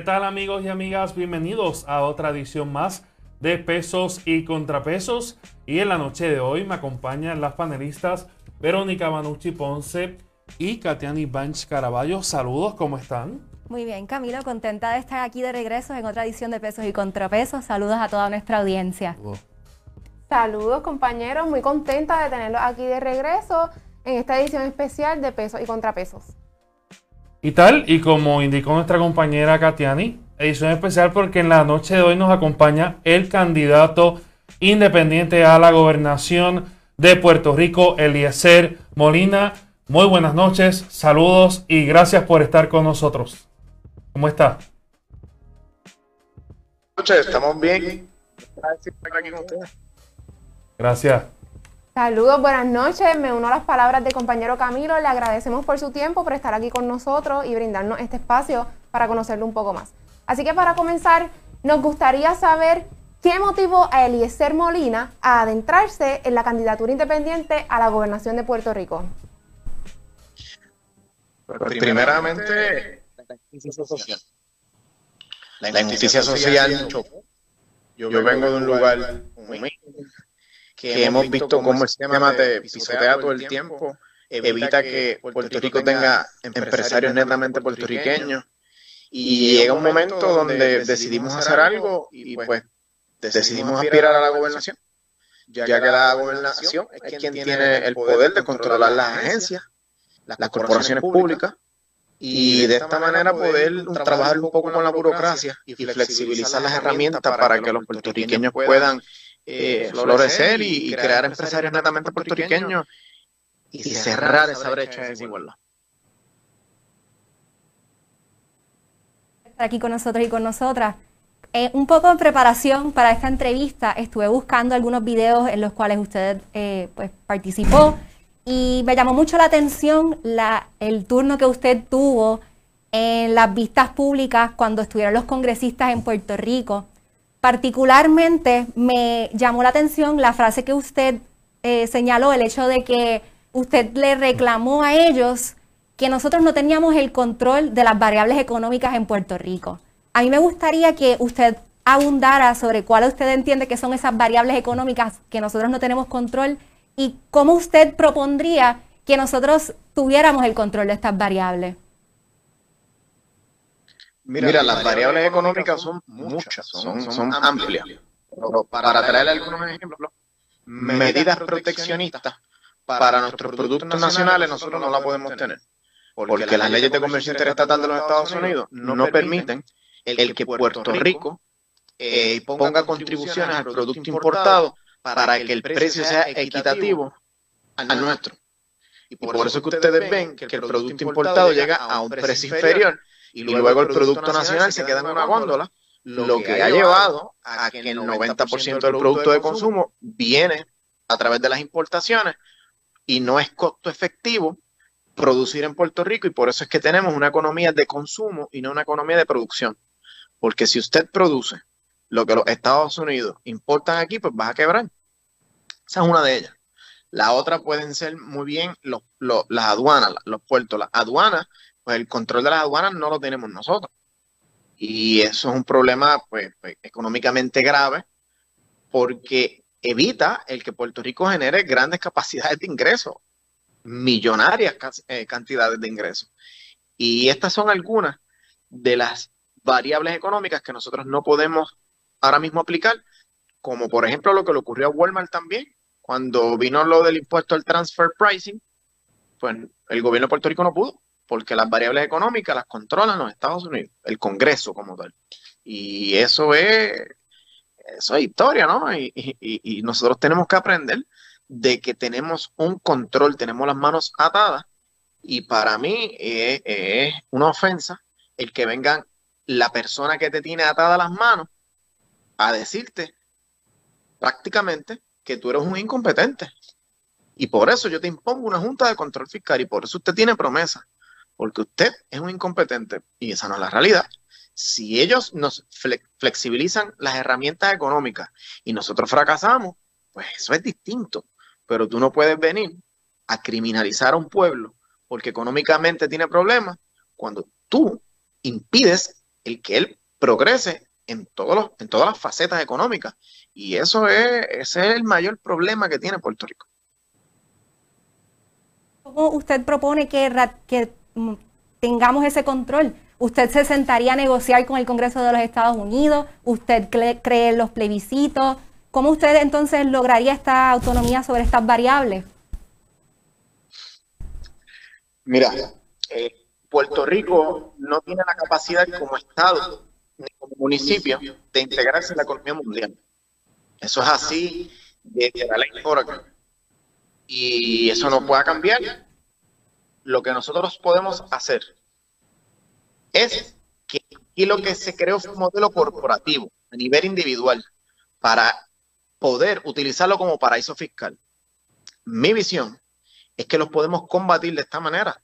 ¿Qué tal amigos y amigas? Bienvenidos a otra edición más de Pesos y Contrapesos. Y en la noche de hoy me acompañan las panelistas Verónica Manucci Ponce y Katiani Banch Caraballo. Saludos, ¿cómo están? Muy bien, Camilo, contenta de estar aquí de regreso en otra edición de Pesos y Contrapesos. Saludos a toda nuestra audiencia. Saludos compañeros, muy contenta de tenerlos aquí de regreso en esta edición especial de Pesos y Contrapesos. Y tal, y como indicó nuestra compañera Katiani, edición especial porque en la noche de hoy nos acompaña el candidato independiente a la gobernación de Puerto Rico, Eliezer Molina. Muy buenas noches, saludos y gracias por estar con nosotros. ¿Cómo está? Buenas noches, estamos bien. Gracias. Saludos, buenas noches. Me uno a las palabras del compañero Camilo. Le agradecemos por su tiempo, por estar aquí con nosotros y brindarnos este espacio para conocerlo un poco más. Así que para comenzar, nos gustaría saber qué motivó a Eliezer Molina a adentrarse en la candidatura independiente a la gobernación de Puerto Rico. Pues, primeramente, la injusticia social. La injusticia social. Yo vengo de un lugar humilde que hemos visto cómo el sistema te pisotea todo el tiempo, evita que Puerto Rico tenga empresarios netamente puertorriqueños. Y llega un momento donde decidimos hacer algo y pues decidimos aspirar a la gobernación, ya que la gobernación es quien tiene el poder de controlar las agencias, las corporaciones públicas, y de esta manera poder trabajar un poco con la burocracia y flexibilizar las herramientas para que los puertorriqueños puedan eh, florecer y, crear empresarios netamente puertorriqueños y, cerrar esa brecha de desigualdad. Aquí con nosotros y con nosotras. Eh, un poco en preparación para esta entrevista estuve buscando algunos videos en los cuales usted eh, pues, participó y me llamó mucho la atención la, el turno que usted tuvo en las vistas públicas cuando estuvieron los congresistas en Puerto Rico Particularmente me llamó la atención la frase que usted eh, señaló, el hecho de que usted le reclamó a ellos que nosotros no teníamos el control de las variables económicas en Puerto Rico. A mí me gustaría que usted abundara sobre cuál usted entiende que son esas variables económicas que nosotros no tenemos control y cómo usted propondría que nosotros tuviéramos el control de estas variables. Mira, las variables económicas son muchas, son, son amplias. para traer algunos ejemplos, medidas proteccionistas para nuestros productos nacionales nosotros no las podemos tener. Porque las leyes de comercio interestatal de los Estados Unidos no permiten el que Puerto Rico eh, ponga contribuciones al producto importado para que el precio sea equitativo al nuestro. Y por eso que ustedes ven que el producto importado llega a un precio inferior y luego el Producto Nacional se queda en una góndola, lo que ha llevado a que el 90% del producto de consumo viene a través de las importaciones y no es costo efectivo producir en Puerto Rico y por eso es que tenemos una economía de consumo y no una economía de producción. Porque si usted produce lo que los Estados Unidos importan aquí, pues vas a quebrar. Esa es una de ellas. La otra pueden ser muy bien los, las aduanas, los puertos. Las aduanas pues el control de las aduanas no lo tenemos nosotros. Y eso es un problema pues, pues, económicamente grave porque evita el que Puerto Rico genere grandes capacidades de ingreso, millonarias eh, cantidades de ingresos. Y estas son algunas de las variables económicas que nosotros no podemos ahora mismo aplicar, como por ejemplo lo que le ocurrió a Walmart también, cuando vino lo del impuesto al transfer pricing, pues el gobierno de Puerto Rico no pudo porque las variables económicas las controlan los Estados Unidos, el Congreso como tal. Y eso es, eso es historia, ¿no? Y, nosotros tenemos que aprender de que tenemos un control, tenemos las manos atadas, y para mí es, una ofensa el que vengan la persona que te tiene atadas las manos a decirte prácticamente que tú eres un incompetente. Y por eso yo te impongo una junta de control fiscal y por eso usted tiene promesa porque usted es un incompetente y esa no es la realidad. Si ellos nos flexibilizan las herramientas económicas y nosotros fracasamos, pues eso es distinto. Pero tú no puedes venir a criminalizar a un pueblo porque económicamente tiene problemas cuando tú impides el que él progrese en, todas las facetas económicas. Y eso es, el mayor problema que tiene Puerto Rico. ¿Cómo usted propone que, tengamos ese control? ¿Usted se sentaría a negociar con el Congreso de los Estados Unidos? ¿Usted cree en los plebiscitos? ¿Cómo usted entonces lograría esta autonomía sobre estas variables? Mira, eh, Puerto Rico no tiene la capacidad como Estado ni como municipio de integrarse en la economía mundial. Eso es así desde la ley Oracle. Y eso no puede cambiar. Lo que nosotros podemos hacer es que lo que se creó fue un modelo corporativo a nivel individual para poder utilizarlo como paraíso fiscal. Mi visión es que los podemos combatir de esta manera,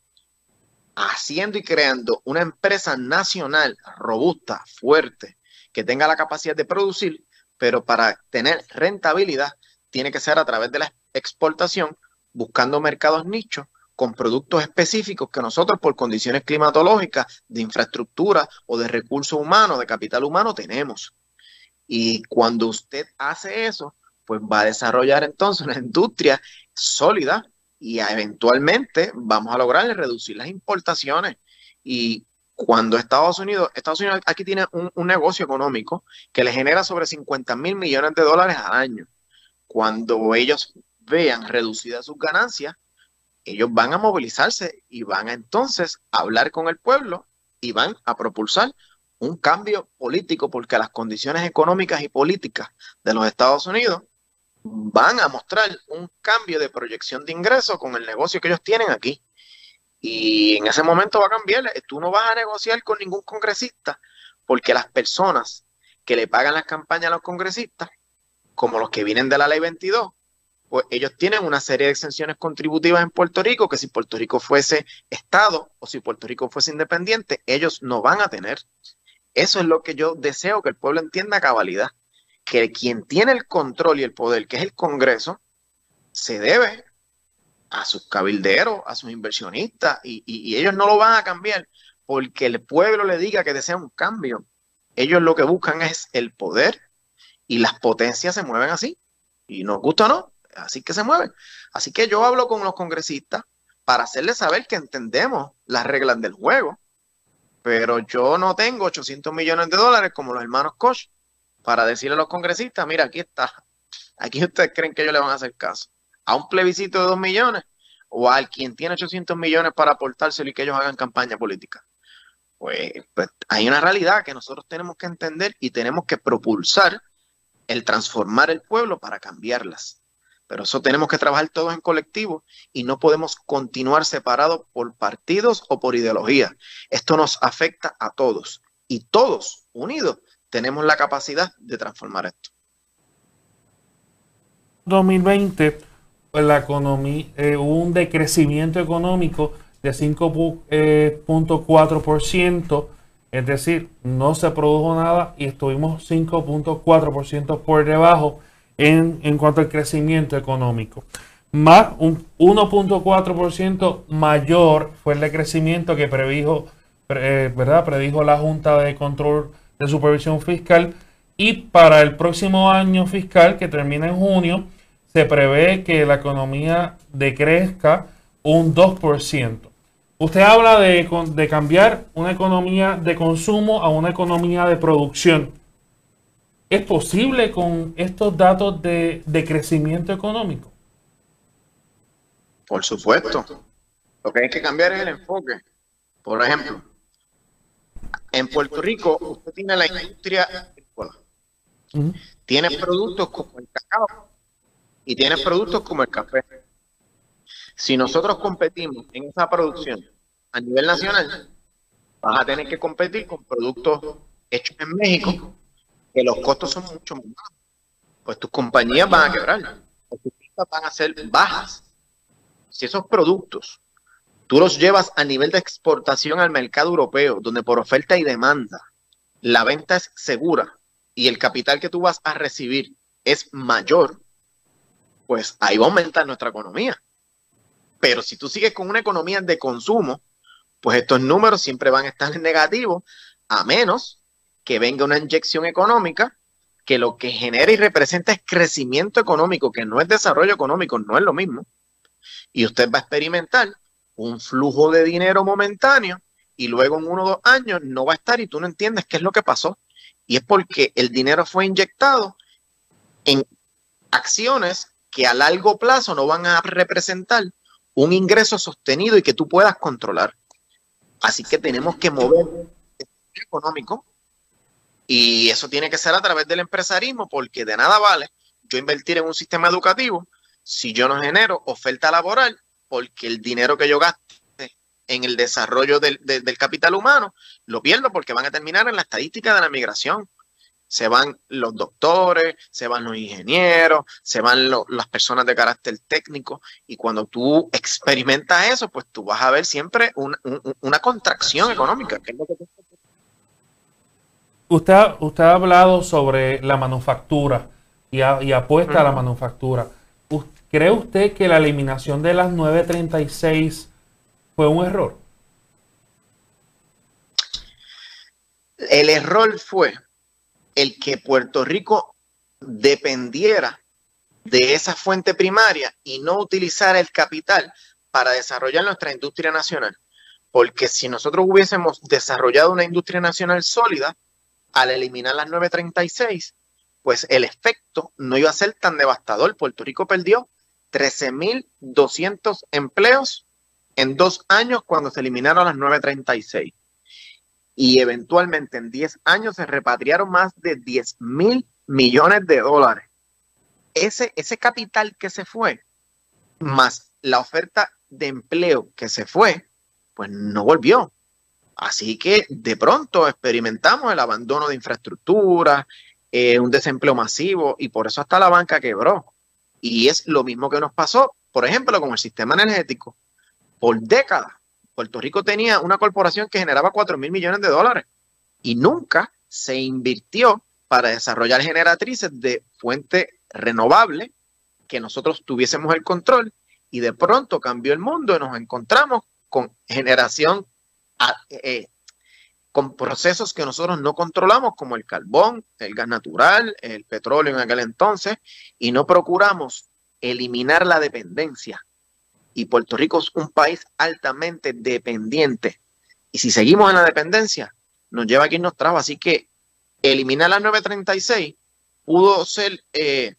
haciendo y creando una empresa nacional robusta, fuerte, que tenga la capacidad de producir, pero para tener rentabilidad tiene que ser a través de la exportación, buscando mercados nichos con productos específicos que nosotros por condiciones climatológicas, de infraestructura o de recursos humanos, de capital humano, tenemos. Y cuando usted hace eso, pues va a desarrollar entonces una industria sólida y eventualmente vamos a lograr reducir las importaciones. Y cuando Estados Unidos, Estados Unidos aquí tiene un, un negocio económico que le genera sobre 50 mil millones de dólares al año. Cuando ellos vean reducidas sus ganancias, ellos van a movilizarse y van a entonces hablar con el pueblo y van a propulsar un cambio político porque las condiciones económicas y políticas de los Estados Unidos van a mostrar un cambio de proyección de ingresos con el negocio que ellos tienen aquí. Y en ese momento va a cambiar. Tú no vas a negociar con ningún congresista porque las personas que le pagan las campañas a los congresistas, como los que vienen de la ley 22, pues ellos tienen una serie de exenciones contributivas en Puerto Rico que si Puerto Rico fuese Estado o si Puerto Rico fuese independiente, ellos no van a tener. Eso es lo que yo deseo que el pueblo entienda a cabalidad, que quien tiene el control y el poder, que es el Congreso, se debe a sus cabilderos, a sus inversionistas, y, y ellos no lo van a cambiar porque el pueblo le diga que desea un cambio. Ellos lo que buscan es el poder y las potencias se mueven así. Y nos gusta o no, así que se mueven. Así que yo hablo con los congresistas para hacerles saber que entendemos las reglas del juego, pero yo no tengo 800 millones de dólares como los hermanos Koch para decirle a los congresistas, mira, aquí está, aquí ustedes creen que ellos le van a hacer caso. A un plebiscito de 2 millones o a quien tiene 800 millones para aportárselo y que ellos hagan campaña política. Pues, pues hay una realidad que nosotros tenemos que entender y tenemos que propulsar el transformar el pueblo para cambiarlas. Pero eso tenemos que trabajar todos en colectivo y no podemos continuar separados por partidos o por ideología. Esto nos afecta a todos y todos unidos tenemos la capacidad de transformar esto. 2020, pues la economía, eh, hubo un decrecimiento económico de 5.4%, es decir, no se produjo nada y estuvimos 5.4% por debajo en, cuanto al crecimiento económico. Más un 1.4% mayor fue el crecimiento que predijo, eh, ¿verdad? predijo la Junta de Control de Supervisión Fiscal. Y para el próximo año fiscal, que termina en junio, se prevé que la economía decrezca un 2%. Usted habla de, de cambiar una economía de consumo a una economía de producción. ¿Es posible con estos datos de, crecimiento económico? Por supuesto. Lo que hay que cambiar es el enfoque. Por ejemplo, en Puerto Rico usted tiene la industria agrícola. Tiene productos como el cacao y tiene productos como el café. Si nosotros competimos en esa producción a nivel nacional, vas a tener que competir con productos hechos en México que los costos son mucho más bajos, pues tus compañías van a quebrar, tus van a ser bajas. Si esos productos tú los llevas a nivel de exportación al mercado europeo, donde por oferta y demanda la venta es segura y el capital que tú vas a recibir es mayor, pues ahí va a aumentar nuestra economía. Pero si tú sigues con una economía de consumo, pues estos números siempre van a estar en a menos que venga una inyección económica que lo que genera y representa es crecimiento económico, que no es desarrollo económico, no es lo mismo. Y usted va a experimentar un flujo de dinero momentáneo y luego en uno o dos años no va a estar y tú no entiendes qué es lo que pasó. Y es porque el dinero fue inyectado en acciones que a largo plazo no van a representar un ingreso sostenido y que tú puedas controlar. Así que tenemos que mover el económico y eso tiene que ser a través del empresarismo porque de nada vale yo invertir en un sistema educativo si yo no genero oferta laboral porque el dinero que yo gaste en el desarrollo del, capital humano lo pierdo porque van a terminar en la estadística de la migración. Se van los doctores, se van los ingenieros, se van las personas de carácter técnico y cuando tú experimentas eso, pues tú vas a ver siempre una contracción económica. Usted, usted ha hablado sobre la manufactura y, apuesta a la manufactura. ¿Cree usted que la eliminación de las 936 fue un error? El error fue el que Puerto Rico dependiera de esa fuente primaria y no utilizara el capital para desarrollar nuestra industria nacional. Porque si nosotros hubiésemos desarrollado una industria nacional sólida, al eliminar las 936, pues el efecto no iba a ser tan devastador. Puerto Rico perdió 13.200 empleos en dos años cuando se eliminaron las 936. Y eventualmente en 10 años se repatriaron más de 10 mil millones de dólares. Ese, ese capital que se fue, más la oferta de empleo que se fue, pues no volvió. Así que de pronto experimentamos el abandono de infraestructura, eh, un desempleo masivo y por eso hasta la banca quebró. Y es lo mismo que nos pasó, por ejemplo, con el sistema energético. Por décadas, Puerto Rico tenía una corporación que generaba 4 mil millones de dólares y nunca se invirtió para desarrollar generatrices de fuente renovable que nosotros tuviésemos el control y de pronto cambió el mundo y nos encontramos con generación eh, con procesos que nosotros no controlamos, como el carbón, el gas natural, el petróleo en aquel entonces, y no procuramos eliminar la dependencia. Y Puerto Rico es un país altamente dependiente. Y si seguimos en la dependencia, nos lleva a quien nos trajo. Así que eliminar la 936 pudo ser, eh,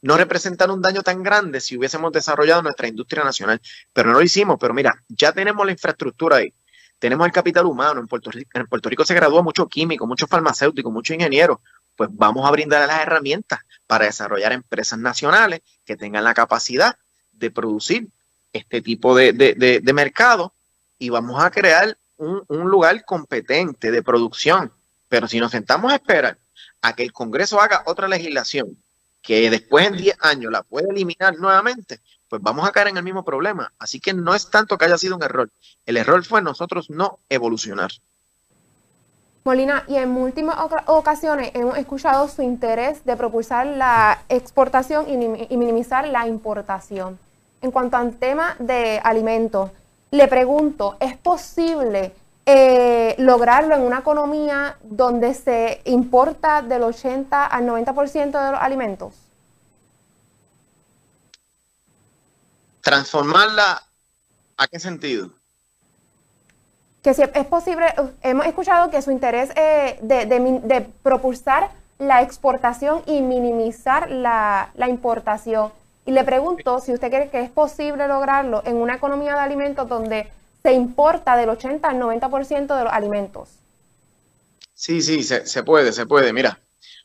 no representar un daño tan grande si hubiésemos desarrollado nuestra industria nacional. Pero no lo hicimos. Pero mira, ya tenemos la infraestructura ahí tenemos el capital humano. En Puerto, Rico, en Puerto Rico se gradúa mucho químico, mucho farmacéutico, mucho ingeniero. Pues vamos a brindar las herramientas para desarrollar empresas nacionales que tengan la capacidad de producir este tipo de, mercado y vamos a crear un, un lugar competente de producción. Pero si nos sentamos a esperar a que el Congreso haga otra legislación que después en 10 años la pueda eliminar nuevamente, pues vamos a caer en el mismo problema. Así que no es tanto que haya sido un error. El error fue nosotros no evolucionar. Molina, y en múltiples ocasiones hemos escuchado su interés de propulsar la exportación y, minimizar la importación. En cuanto al tema de alimentos, le pregunto, ¿es posible eh, lograrlo en una economía donde se importa del 80 al 90% de los alimentos? Transformarla, ¿a qué sentido? Que si es posible, hemos escuchado que su interés eh, de, propulsar la exportación y minimizar la, importación. Y le pregunto si usted cree que es posible lograrlo en una economía de alimentos donde se importa del 80 al 90% de los alimentos. Sí, sí, se, se, puede, se puede. Mira,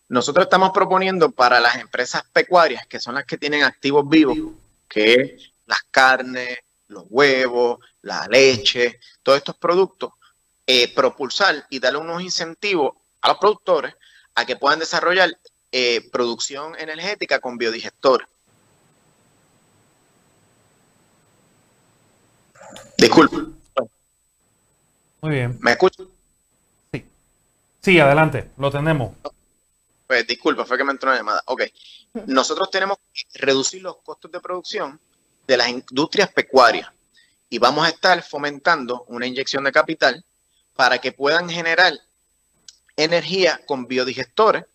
nosotros estamos proponiendo para las empresas pecuarias, que son las que tienen activos vivos, que las carnes, los huevos, la leche, todos estos productos, eh, propulsar y darle unos incentivos a los productores a que puedan desarrollar eh, producción energética con biodigestor. Disculpe. Muy bien. ¿Me escuchan? Sí. Sí, adelante, lo tenemos. Pues disculpa, fue que me entró una llamada. Ok. Nosotros tenemos que reducir los costos de producción de las industrias pecuarias y vamos a estar fomentando una inyección de capital para que puedan generar energía con biodigestores,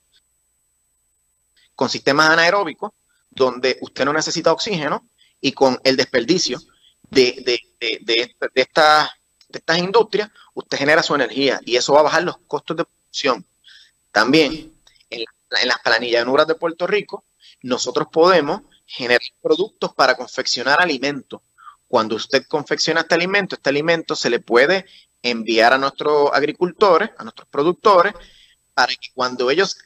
con sistemas anaeróbicos, donde usted no necesita oxígeno y con el desperdicio de, de, de, estas, estas industrias, usted genera su energía y eso va a bajar los costos de producción. También en, en las planillanuras de Puerto Rico, nosotros podemos generar productos para confeccionar alimentos. Cuando usted confecciona este alimento, este alimento se le puede enviar a nuestros agricultores, a nuestros productores, para que cuando ellos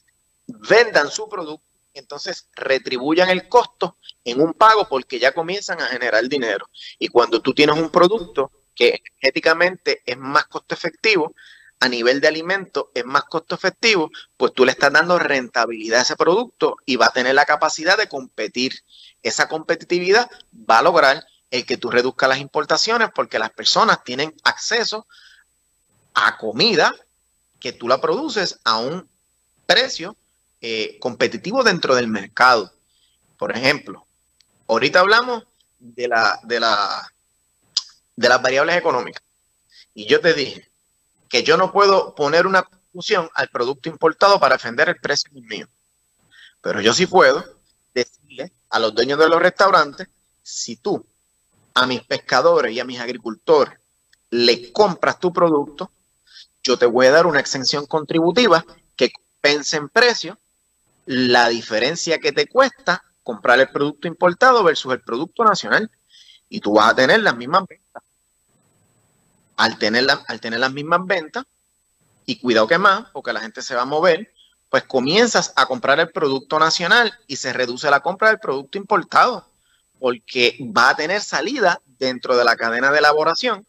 vendan su producto, entonces retribuyan el costo en un pago porque ya comienzan a generar dinero. Y cuando tú tienes un producto que energéticamente es más costo efectivo, a nivel de alimento es más costo efectivo, pues tú le estás dando rentabilidad a ese producto y va a tener la capacidad de competir. Esa competitividad va a lograr el que tú reduzcas las importaciones porque las personas tienen acceso a comida que tú la produces a un precio eh, competitivo dentro del mercado. Por ejemplo, ahorita hablamos de, la, de, la, de las variables económicas. Y yo te dije yo no puedo poner una conclusión al producto importado para defender el precio mío. Pero yo sí puedo decirle a los dueños de los restaurantes, si tú a mis pescadores y a mis agricultores le compras tu producto, yo te voy a dar una exención contributiva que compense en precio la diferencia que te cuesta comprar el producto importado versus el producto nacional. Y tú vas a tener las mismas ventas. Al tener, al tener las mismas ventas, y cuidado que más, porque la gente se va a mover, pues comienzas a comprar el producto nacional y se reduce la compra del producto importado, porque va a tener salida dentro de la cadena de elaboración,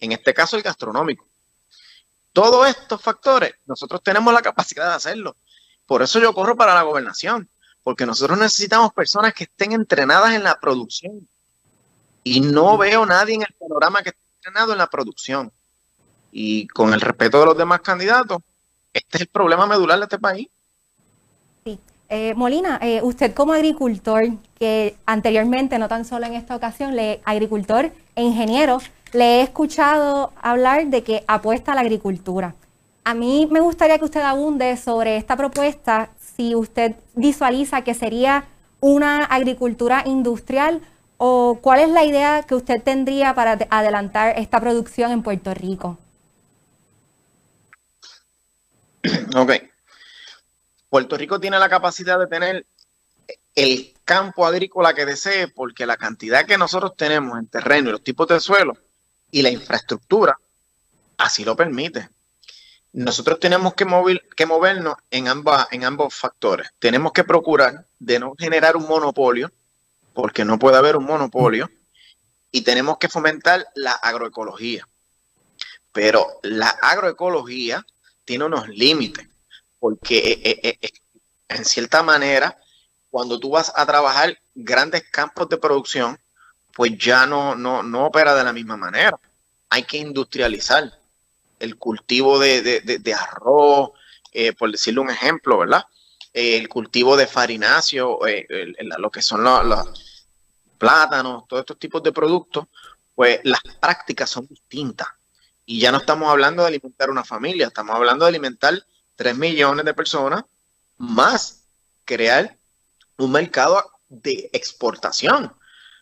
en este caso el gastronómico. Todos estos factores, nosotros tenemos la capacidad de hacerlo. Por eso yo corro para la gobernación, porque nosotros necesitamos personas que estén entrenadas en la producción. Y no veo nadie en el panorama que en la producción. Y con el respeto de los demás candidatos, este es el problema medular de este país. Sí. Eh, Molina, eh, usted como agricultor, que anteriormente, no tan solo en esta ocasión, le, agricultor e ingeniero, le he escuchado hablar de que apuesta a la agricultura. A mí me gustaría que usted abunde sobre esta propuesta, si usted visualiza que sería una agricultura industrial o cuál es la idea que usted tendría para adelantar esta producción en Puerto Rico. Ok. Puerto Rico tiene la capacidad de tener el campo agrícola que desee porque la cantidad que nosotros tenemos en terreno y los tipos de suelo y la infraestructura así lo permite. Nosotros tenemos que, que movernos en, ambas, en ambos factores. Tenemos que procurar de no generar un monopolio, porque no puede haber un monopolio, y tenemos que fomentar la agroecología. Pero la agroecología tiene unos límites, porque eh, eh, eh, en cierta manera, cuando tú vas a trabajar grandes campos de producción, pues ya no, no, no opera de la misma manera. Hay que industrializar el cultivo de, arroz, eh, por decirle un ejemplo, ¿verdad? El cultivo de farináceo, eh, lo que son los, plátanos, todos estos tipos de productos, pues las prácticas son distintas. Y ya no estamos hablando de alimentar una familia, estamos hablando de alimentar 3 millones de personas, más crear un mercado de exportación.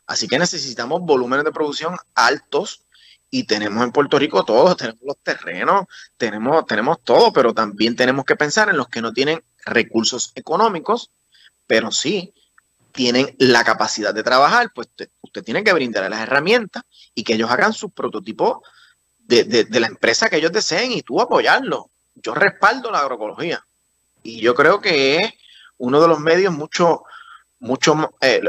Así que necesitamos volúmenes de producción altos y tenemos en Puerto Rico todo, tenemos los terrenos, tenemos, tenemos todo, pero también tenemos que pensar en los que no tienen recursos económicos, pero sí tienen la capacidad de trabajar, pues usted, tiene que brindarle las herramientas y que ellos hagan sus prototipos de, de, la empresa que ellos deseen y tú apoyarlo. Yo respaldo la agroecología y yo creo que es uno de los medios mucho, mucho, eh,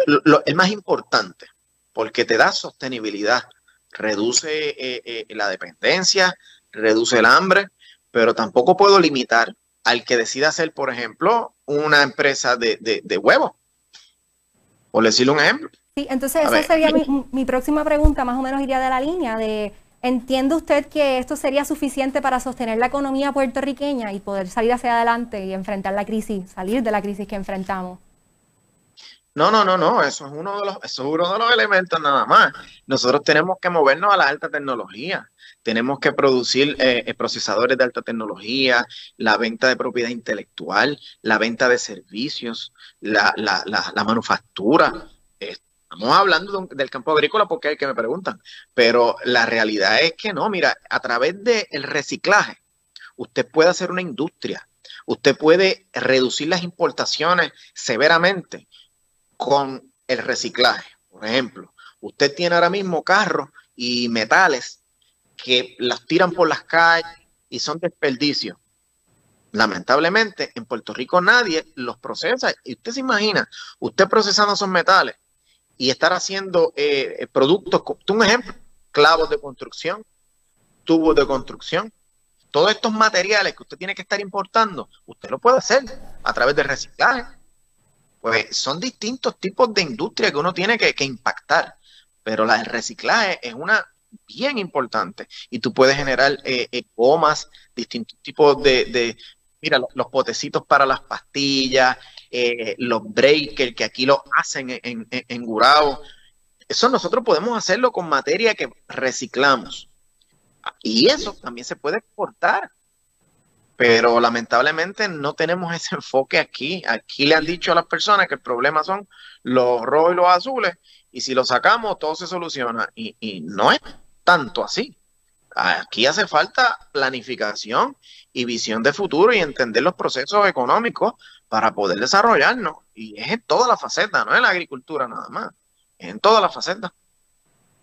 más importante, porque te da sostenibilidad reduce eh, eh, la dependencia, reduce el hambre, pero tampoco puedo limitar al que decida hacer, por ejemplo, una empresa de, de, huevos. Por decirle un ejemplo. Sí, entonces esa sería mi, próxima pregunta, más o menos iría de la línea de, ¿entiende usted que esto sería suficiente para sostener la economía puertorriqueña y poder salir hacia adelante y enfrentar la crisis, salir de la crisis que enfrentamos? No, no, no, no, eso es uno de los, eso es uno de los elementos nada más. Nosotros tenemos que movernos a la alta tecnología. Tenemos que producir eh, eh, procesadores de alta tecnología, la venta de propiedad intelectual, la venta de servicios, la, manufactura. Estamos hablando del campo agrícola porque hay que me preguntan, pero la realidad es que no, mira, a través del reciclaje, usted puede hacer una industria, usted puede reducir las importaciones severamente con el reciclaje. Por ejemplo, usted tiene ahora mismo carros y metales que las tiran por las calles y son desperdicios. Lamentablemente, en Puerto Rico nadie los procesa. Y usted se imagina, usted procesando esos metales y estar haciendo eh, productos, un ejemplo, clavos de construcción, tubos de construcción, todos estos materiales que usted tiene que estar importando, usted lo puede hacer a través del reciclaje pues son distintos tipos de industria que uno tiene que, impactar, pero la del reciclaje es una bien importante y tú puedes generar eh, eh, gomas, distintos tipos de, mira, los, potecitos para las pastillas, eh, los breakers que aquí lo hacen en, en, en Gurao. Eso nosotros podemos hacerlo con materia que reciclamos. Y eso también se puede exportar pero lamentablemente no tenemos ese enfoque aquí. Aquí le han dicho a las personas que el problema son los rojos y los azules, y si lo sacamos todo se soluciona, y, no es tanto así. Aquí hace falta planificación y visión de futuro y entender los procesos económicos para poder desarrollarnos. Y es en toda la faceta, no en la agricultura nada más, es en toda la faceta.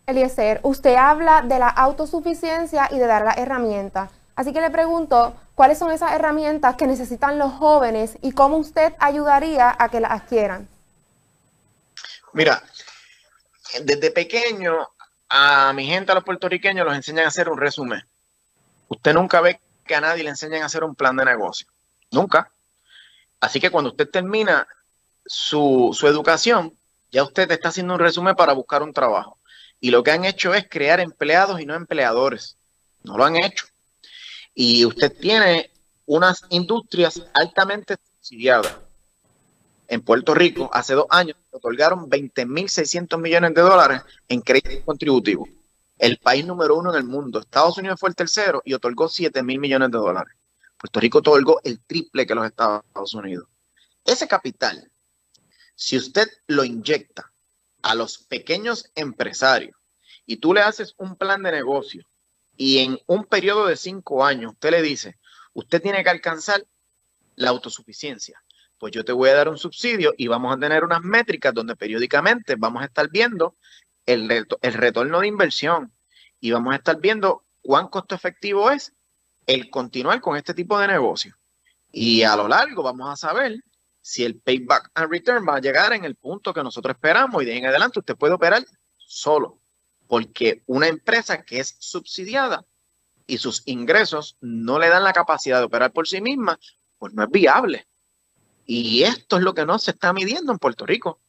Eliezer, usted habla de la autosuficiencia y de dar la herramienta. Así que le pregunto, ¿cuáles son esas herramientas que necesitan los jóvenes y cómo usted ayudaría a que las adquieran? Mira, desde pequeño a mi gente, a los puertorriqueños, los enseñan a hacer un resumen. Usted nunca ve que a nadie le enseñan a hacer un plan de negocio. Nunca. Así que cuando usted termina su, su educación, ya usted está haciendo un resumen para buscar un trabajo. Y lo que han hecho es crear empleados y no empleadores. No lo han hecho y usted tiene unas industrias altamente subsidiadas. En Puerto Rico, hace dos años, otorgaron 20.600 millones de dólares en crédito contributivo. El país número uno en el mundo. Estados Unidos fue el tercero y otorgó 7 mil millones de dólares. Puerto Rico otorgó el triple que los Estados Unidos. Ese capital, si usted lo inyecta a los pequeños empresarios y tú le haces un plan de negocio y en un periodo de cinco años usted le dice, usted tiene que alcanzar la autosuficiencia, pues yo te voy a dar un subsidio y vamos a tener unas métricas donde periódicamente vamos a estar viendo el, retorno de inversión y vamos a estar viendo cuán costo efectivo es el continuar con este tipo de negocio. Y a lo largo vamos a saber si el payback and return va a llegar en el punto que nosotros esperamos y de en adelante usted puede operar solo porque una empresa que es subsidiada y sus ingresos no le dan la capacidad de operar por sí misma, pues no es viable. Y esto es lo que no se está midiendo en Puerto Rico.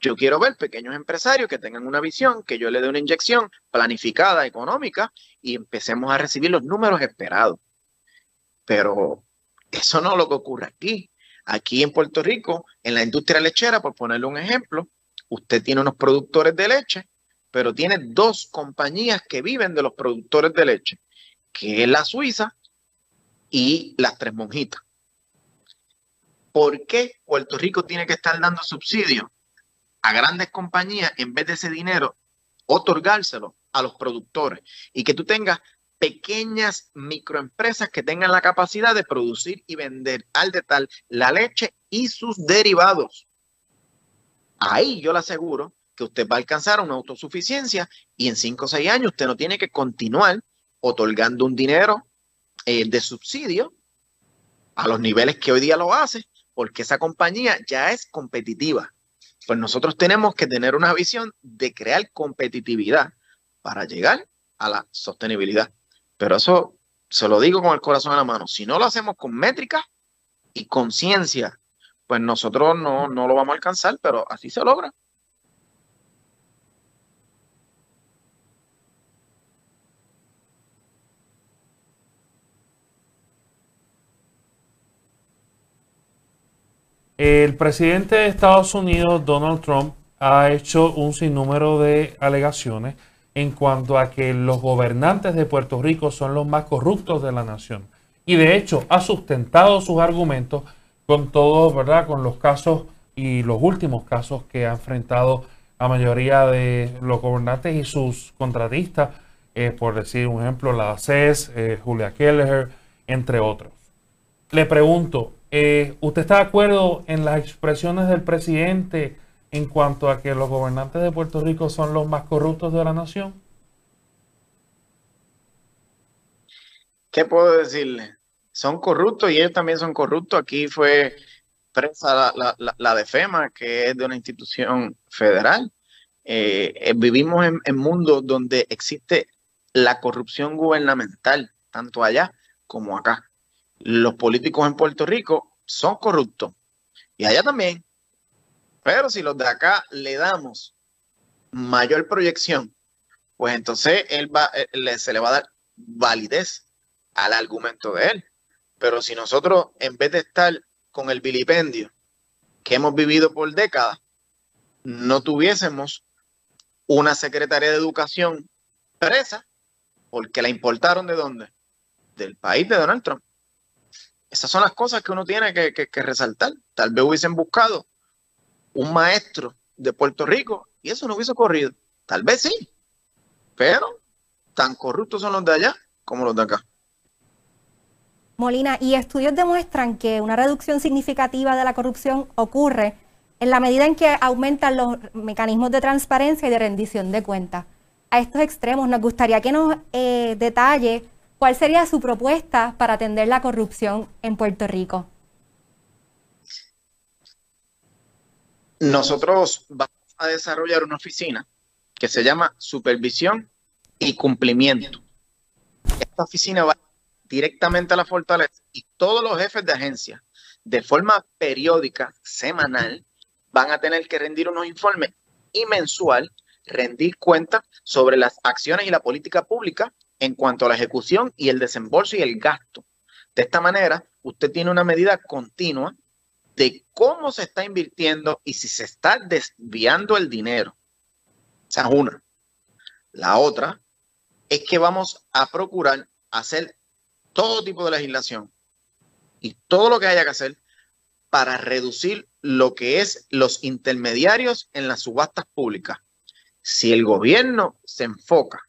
Yo quiero ver pequeños empresarios que tengan una visión, que yo le dé una inyección planificada, económica, y empecemos a recibir los números esperados. Pero eso no es lo que ocurre aquí. Aquí en Puerto Rico, en la industria lechera, por ponerle un ejemplo, usted tiene unos productores de leche pero tiene dos compañías que viven de los productores de leche, que es la Suiza y las Tres Monjitas. ¿Por qué Puerto Rico tiene que estar dando subsidios a grandes compañías en vez de ese dinero otorgárselo a los productores y que tú tengas pequeñas microempresas que tengan la capacidad de producir y vender al detal la leche y sus derivados? Ahí yo le aseguro que usted va a alcanzar una autosuficiencia y en 5 o 6 años usted no tiene que continuar otorgando un dinero eh, de subsidio a los niveles que hoy día lo hace, porque esa compañía ya es competitiva. Pues nosotros tenemos que tener una visión de crear competitividad para llegar a la sostenibilidad. Pero eso se lo digo con el corazón en la mano. Si no lo hacemos con métrica y conciencia, pues nosotros no, no lo vamos a alcanzar, pero así se logra. El presidente de Estados Unidos, Donald Trump, ha hecho un sinnúmero de alegaciones en cuanto a que los gobernantes de Puerto Rico son los más corruptos de la nación. Y de hecho ha sustentado sus argumentos con todo, ¿verdad? Con los casos y los últimos casos que ha enfrentado la mayoría de los gobernantes y sus contratistas, eh, por decir un ejemplo, la CES, eh, Julia Kelleher, entre otros. Le pregunto, eh, ¿usted está de acuerdo en las expresiones del presidente en cuanto a que los gobernantes de Puerto Rico son los más corruptos de la nación? ¿Qué puedo decirle? Son corruptos y ellos también son corruptos. Aquí fue presa la, la, de FEMA, que es de una institución federal. Eh, eh, vivimos en, en mundos donde existe la corrupción gubernamental, tanto allá como acá. Los políticos en Puerto Rico son corruptos y allá también. Pero si los de acá le damos mayor proyección, pues entonces él va, eh, se le va a dar validez al argumento de él. Pero si nosotros, en vez de estar con el vilipendio que hemos vivido por décadas, no tuviésemos una secretaria de educación presa porque la importaron de dónde? Del país de Donald Trump. Esas son las cosas que uno tiene que, resaltar. Tal vez hubiesen buscado un maestro de Puerto Rico y eso no hubiese ocurrido. Tal vez sí, pero tan corruptos son los de allá como los de acá. Molina, y estudios demuestran que una reducción significativa de la corrupción ocurre en la medida en que aumentan los mecanismos de transparencia y de rendición de cuentas. A estos extremos, nos gustaría que nos eh, detalle cuál sería su propuesta para atender la corrupción en Puerto Rico. Nosotros vamos a desarrollar una oficina que se llama Supervisión y Cumplimiento. Esta oficina va directamente a la fortaleza y todos los jefes de agencia, de forma periódica, semanal, van a tener que rendir unos informes y mensual, rendir cuentas sobre las acciones y la política pública en cuanto a la ejecución y el desembolso y el gasto. De esta manera, usted tiene una medida continua de cómo se está invirtiendo y si se está desviando el dinero. Esa es una. La otra es que vamos a procurar hacer todo tipo de legislación y todo lo que haya que hacer para reducir lo que es los intermediarios en las subastas públicas. Si el gobierno se enfoca,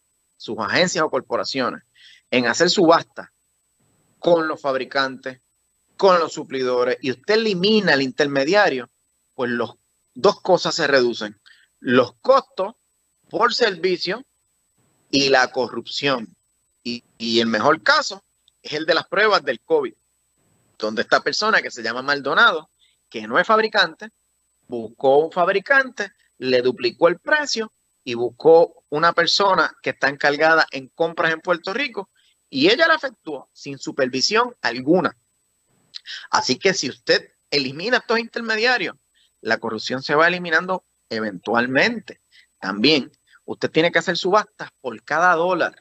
sus agencias o corporaciones, en hacer subastas con los fabricantes, con los suplidores y usted elimina el intermediario, pues los dos cosas se reducen. Los costos por servicio y la corrupción. Y, y el mejor caso es el de las pruebas del COVID, donde esta persona que se llama Maldonado, que no es fabricante, buscó un fabricante, le duplicó el precio y buscó una persona que está encargada en compras en Puerto Rico y ella la efectuó sin supervisión alguna. Así que si usted elimina estos intermediarios, la corrupción se va eliminando eventualmente. También usted tiene que hacer subastas por cada dólar,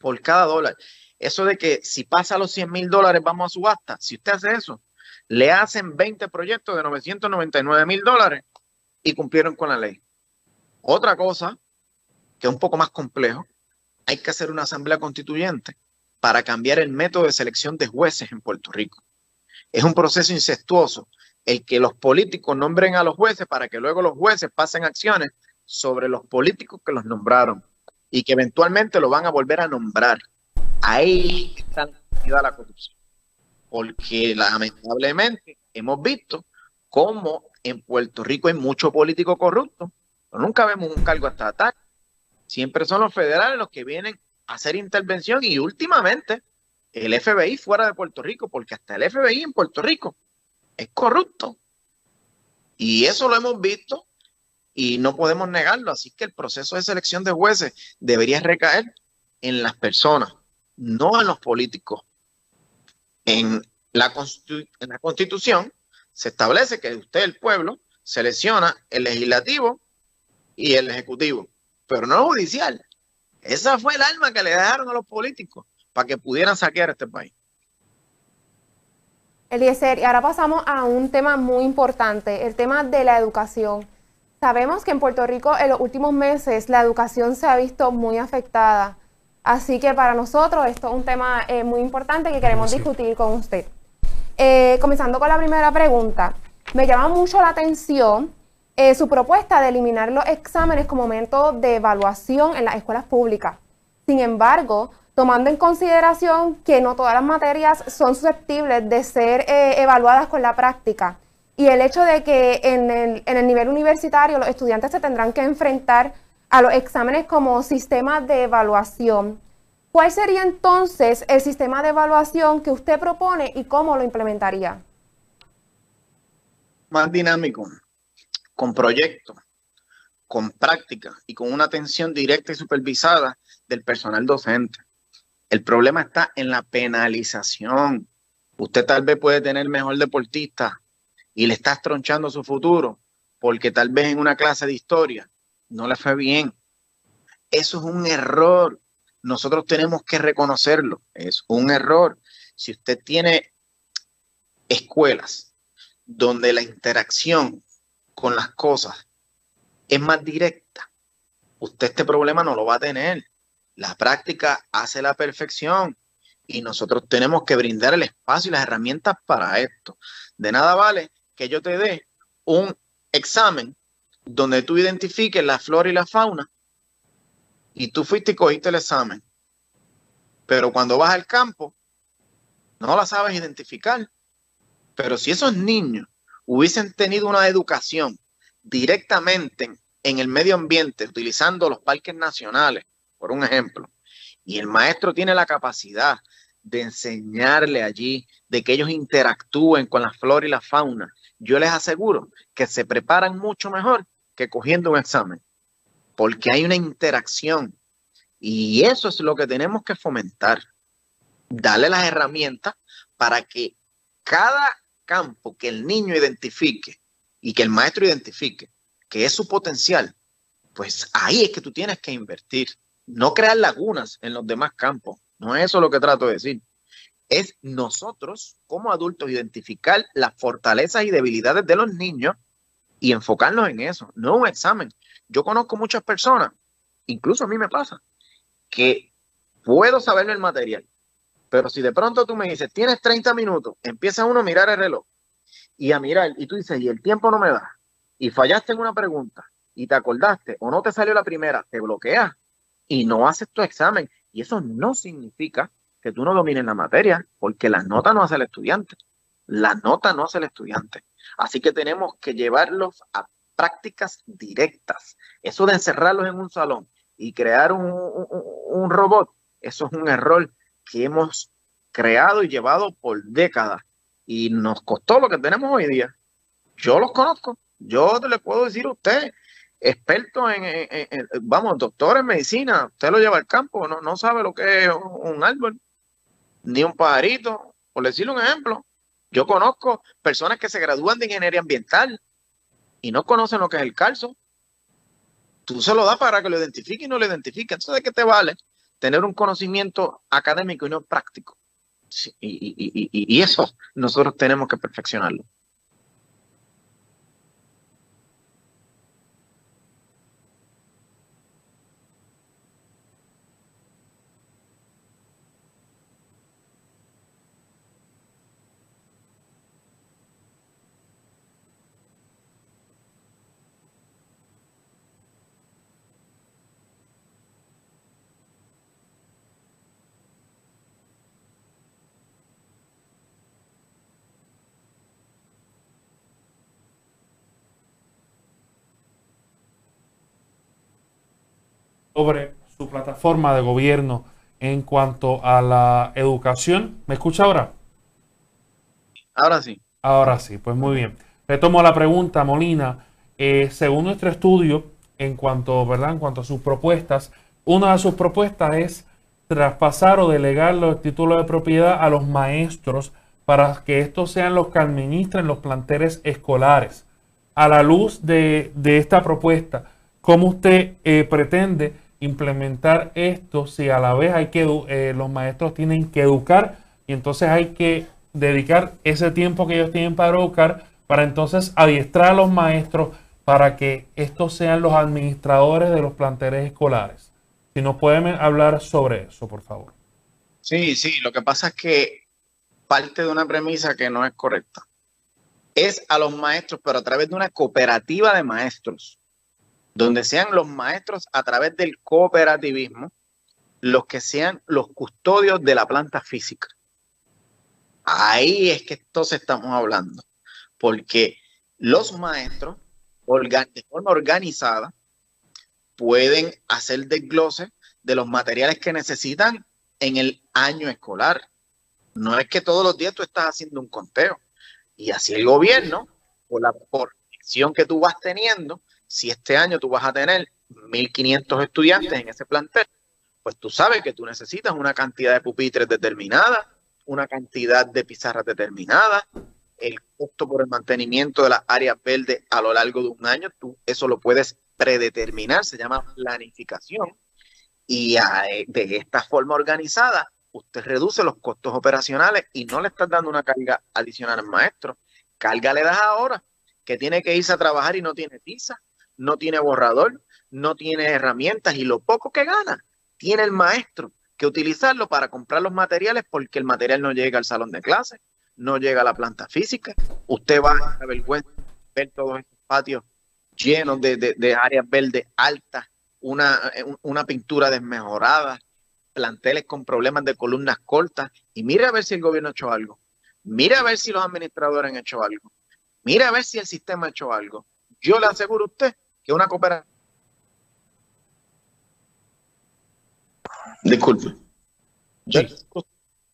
por cada dólar. Eso de que si pasa los 100 mil dólares vamos a subasta, si usted hace eso, le hacen 20 proyectos de 999 mil dólares y cumplieron con la ley. Otra cosa, que es un poco más complejo, hay que hacer una asamblea constituyente para cambiar el método de selección de jueces en Puerto Rico. Es un proceso incestuoso el que los políticos nombren a los jueces para que luego los jueces pasen acciones sobre los políticos que los nombraron y que eventualmente lo van a volver a nombrar. Ahí está la corrupción. Porque lamentablemente hemos visto cómo en Puerto Rico hay mucho político corrupto, nunca vemos un cargo estatal. Siempre son los federales los que vienen a hacer intervención y últimamente el FBI fuera de Puerto Rico, porque hasta el FBI en Puerto Rico es corrupto. Y eso lo hemos visto y no podemos negarlo. Así que el proceso de selección de jueces debería recaer en las personas, no en los políticos. En la, en la constitución se establece que usted, el pueblo, selecciona el legislativo y el ejecutivo, pero no el judicial. Esa fue el alma que le dejaron a los políticos para que pudieran saquear este país. Eliezer, y ahora pasamos a un tema muy importante, el tema de la educación. Sabemos que en Puerto Rico en los últimos meses la educación se ha visto muy afectada. Así que para nosotros esto es un tema eh, muy importante que queremos discutir con usted. Eh, comenzando con la primera pregunta, me llama mucho la atención eh, su propuesta de eliminar los exámenes como método de evaluación en las escuelas públicas. Sin embargo, tomando en consideración que no todas las materias son susceptibles de ser evaluadas con la práctica y el hecho de que en el, en el nivel universitario los estudiantes se tendrán que enfrentar a los exámenes como sistema de evaluación. ¿Cuál sería entonces el sistema de evaluación que usted propone y cómo lo implementaría? Más dinámico, con proyectos, con práctica y con una atención directa y supervisada del personal docente. El problema está en la penalización. Usted tal vez puede tener mejor deportista y le está tronchando su futuro porque tal vez en una clase de historia no le fue bien. Eso es un error. Nosotros tenemos que reconocerlo. Es un error. Si usted tiene escuelas donde la interacción con las cosas es más directa, usted este problema no lo va a tener. La práctica hace la perfección y nosotros tenemos que brindar el espacio y las herramientas para esto. De nada vale que yo te dé un examen donde tú identifiques la flora y la fauna y tú fuiste y cogiste el examen. Pero cuando vas al campo, no la sabes identificar. Pero si esos niños hubiesen tenido una educación directamente en el medio ambiente, utilizando los parques nacionales, por un ejemplo, y el maestro tiene la capacidad de enseñarle allí, de que ellos interactúen con la flora y la fauna, yo les aseguro que se preparan mucho mejor que cogiendo un examen, porque hay una interacción y eso es lo que tenemos que fomentar, darle las herramientas para que cada campo que el niño identifique y que el maestro identifique que es su potencial, pues ahí es que tú tienes que invertir, no crear lagunas en los demás campos, no es eso lo que trato de decir. Es nosotros como adultos identificar las fortalezas y debilidades de los niños y enfocarnos en eso, no un examen. Yo conozco muchas personas, incluso a mí me pasa, que puedo saber el material, pero si de pronto tú me dices, tienes 30 minutos, empieza uno a mirar el reloj y a mirar, y tú dices, y el tiempo no me da, y fallaste en una pregunta, y te acordaste, o no te salió la primera, te bloqueas y no haces tu examen. Y eso no significa que tú no domines la materia, porque la nota no hace el estudiante. La nota no hace el estudiante. Así que tenemos que llevarlos a prácticas directas. Eso de encerrarlos en un salón y crear un, robot, eso es un error que hemos creado y llevado por décadas y nos costó lo que tenemos hoy día. Yo los conozco, yo le puedo decir a usted, experto en, vamos, doctor en medicina, usted lo lleva al campo, no, no sabe lo que es un árbol, ni un pajarito, por decirle un ejemplo. Yo conozco personas que se gradúan de ingeniería ambiental y no conocen lo que es el calzo. Tú se lo das para que lo identifique y no lo identifique. Entonces, ¿de qué te vale tener un conocimiento académico y no práctico? y eso nosotros tenemos que perfeccionarlo. Sobre su plataforma de gobierno en cuanto a la educación. ¿Me escucha ahora? Ahora sí. Ahora sí, pues muy bien. Retomo la pregunta, Molina. Eh, según nuestro estudio, en cuanto, ¿verdad? en cuanto a sus propuestas, una de sus propuestas es traspasar o delegar los títulos de propiedad a los maestros para que estos sean los que administren los planteles escolares. A la luz de, esta propuesta, ¿cómo usted eh, pretende implementar esto si a la vez hay que eh, los maestros tienen que educar y entonces hay que dedicar ese tiempo que ellos tienen para educar, para entonces adiestrar a los maestros para que estos sean los administradores de los planteles escolares. Si nos pueden hablar sobre eso, por favor. Sí, sí, lo que pasa es que parte de una premisa que no es correcta. Es a los maestros, pero a través de una cooperativa de maestros, donde sean los maestros a través del cooperativismo los que sean los custodios de la planta física. Ahí es que entonces estamos hablando, porque los maestros de forma organizada pueden hacer desglose de los materiales que necesitan en el año escolar. No es que todos los días tú estás haciendo un conteo. Y así el gobierno, por la proyección que tú vas teniendo, si este año tú vas a tener 1.500 estudiantes en ese plantel, pues tú sabes que tú necesitas una cantidad de pupitres determinada, una cantidad de pizarras determinada, el costo por el mantenimiento de las áreas verdes a lo largo de un año, tú eso lo puedes predeterminar, se llama planificación. Y de esta forma organizada, usted reduce los costos operacionales y no le estás dando una carga adicional al maestro. Carga le das ahora, que tiene que irse a trabajar y no tiene tiza, no tiene borrador, no tiene herramientas y lo poco que gana tiene el maestro que utilizarlo para comprar los materiales porque el material no llega al salón de clase, no llega a la planta física. Usted va a vergüenza ver todos estos patios llenos de, áreas verdes altas, una, una pintura desmejorada, planteles con problemas de columnas cortas. Y mire a ver si el gobierno ha hecho algo. Mire a ver si los administradores han hecho algo. Mire a ver si el sistema ha hecho algo. Yo le aseguro a usted que una cooperativa Disculpe.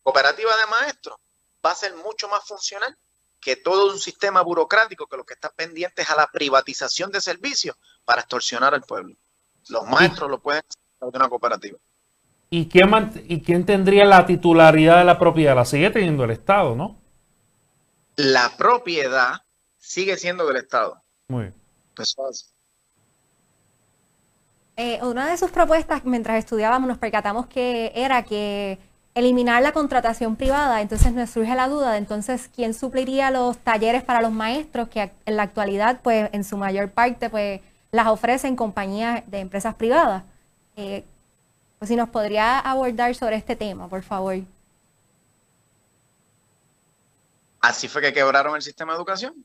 Cooperativa de maestros va a ser mucho más funcional que todo un sistema burocrático que lo que está pendiente es a la privatización de servicios para extorsionar al pueblo. Los maestros lo pueden hacer de una cooperativa. ¿Y quién, ¿Y quién tendría la titularidad de la propiedad? La sigue teniendo el Estado, ¿no? La propiedad sigue siendo del Estado. Muy bien. Eh, una de sus propuestas, mientras estudiábamos, nos percatamos que era que eliminar la contratación privada, entonces nos surge la duda de entonces quién supliría los talleres para los maestros que en la actualidad, pues en su mayor parte, pues las ofrecen compañías de empresas privadas. Eh, pues si nos podría abordar sobre este tema, por favor. Así fue que quebraron el sistema de educación.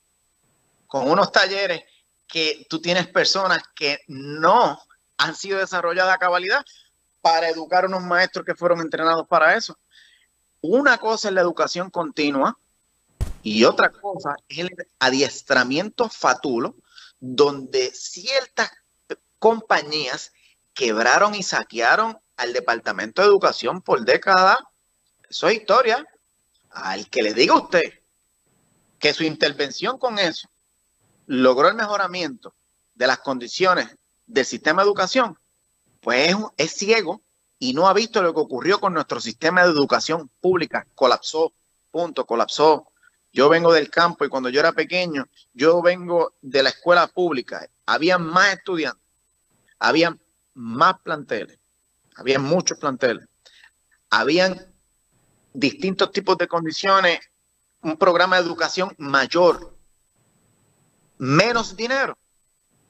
Con unos talleres que tú tienes personas que no han sido desarrolladas a cabalidad para educar a unos maestros que fueron entrenados para eso. Una cosa es la educación continua y otra cosa es el adiestramiento fatulo, donde ciertas compañías quebraron y saquearon al Departamento de Educación por décadas. Eso es historia. Al que le diga usted que su intervención con eso logró el mejoramiento de las condiciones del sistema de educación, pues es, ciego y no ha visto lo que ocurrió con nuestro sistema de educación pública. Colapsó, punto, colapsó. Yo vengo del campo y cuando yo era pequeño, yo vengo de la escuela pública. Había más estudiantes, había más planteles, había muchos planteles, habían distintos tipos de condiciones, un programa de educación mayor, menos dinero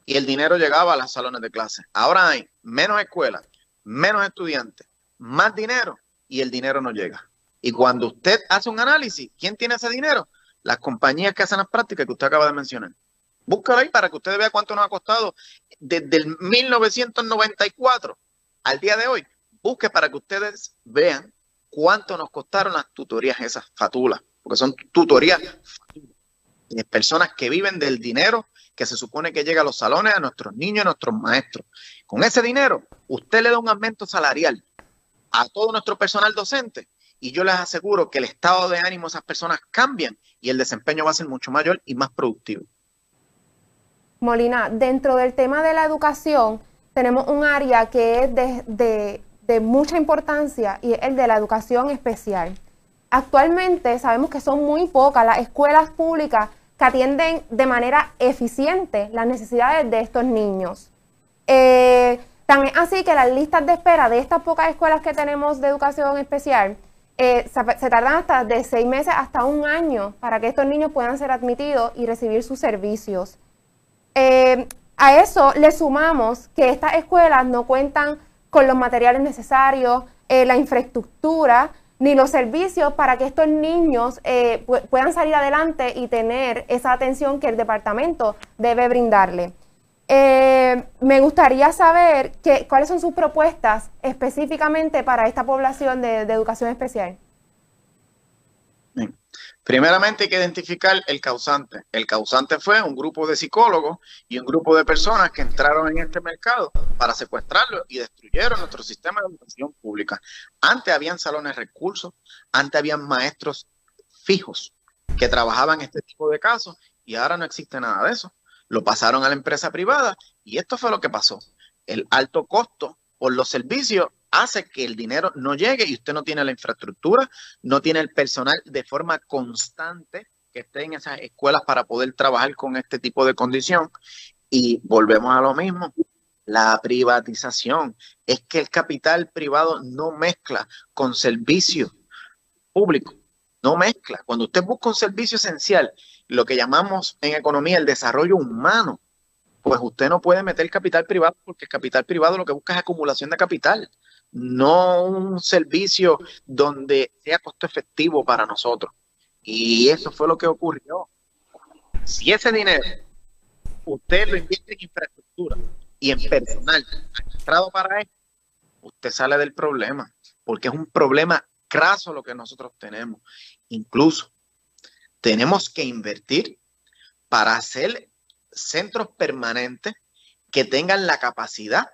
y el dinero llegaba a los salones de clase. Ahora hay menos escuelas, menos estudiantes, más dinero y el dinero no llega. Y cuando usted hace un análisis, ¿quién tiene ese dinero? Las compañías que hacen las prácticas que usted acaba de mencionar. Búscalo ahí para que usted vea cuánto nos ha costado desde el 1994 al día de hoy. Busque para que ustedes vean cuánto nos costaron las tutorías esas fatulas, porque son tutorías de personas que viven del dinero que se supone que llega a los salones a nuestros niños, a nuestros maestros. Con ese dinero, usted le da un aumento salarial a todo nuestro personal docente y yo les aseguro que el estado de ánimo de esas personas cambian y el desempeño va a ser mucho mayor y más productivo. Molina, dentro del tema de la educación tenemos un área que es de, de mucha importancia y es el de la educación especial. Actualmente sabemos que son muy pocas las escuelas públicas que atienden de manera eficiente las necesidades de estos niños. Eh, tan así que las listas de espera de estas pocas escuelas que tenemos de educación especial eh, se, tardan hasta de seis meses hasta un año para que estos niños puedan ser admitidos y recibir sus servicios. Eh, a eso le sumamos que estas escuelas no cuentan con los materiales necesarios, eh, la infraestructura, ni los servicios para que estos niños puedan salir adelante y tener esa atención que el departamento debe brindarle. me gustaría saber cuáles son sus propuestas específicamente para esta población de educación especial. Primeramente hay que identificar el causante. El causante fue un grupo de psicólogos y un grupo de personas que entraron en este mercado para secuestrarlo y destruyeron nuestro sistema de educación pública. Antes habían salones recursos, antes habían maestros fijos que trabajaban este tipo de casos y ahora no existe nada de eso. Lo pasaron a la empresa privada y esto fue lo que pasó. El alto costo por los servicios hace que el dinero no llegue y usted no tiene la infraestructura, no tiene el personal de forma constante que esté en esas escuelas para poder trabajar con este tipo de condición. Y volvemos a lo mismo, la privatización. Es que el capital privado no mezcla con servicio público, no mezcla. Cuando usted busca un servicio esencial, lo que llamamos en economía el desarrollo humano, pues usted no puede meter capital privado porque el capital privado lo que busca es acumulación de capital no un servicio donde sea costo efectivo para nosotros. Y eso fue lo que ocurrió. Si ese dinero usted lo invierte en infraestructura y en personal administrado para eso, usted sale del problema, porque es un problema craso lo que nosotros tenemos. Incluso tenemos que invertir para hacer centros permanentes que tengan la capacidad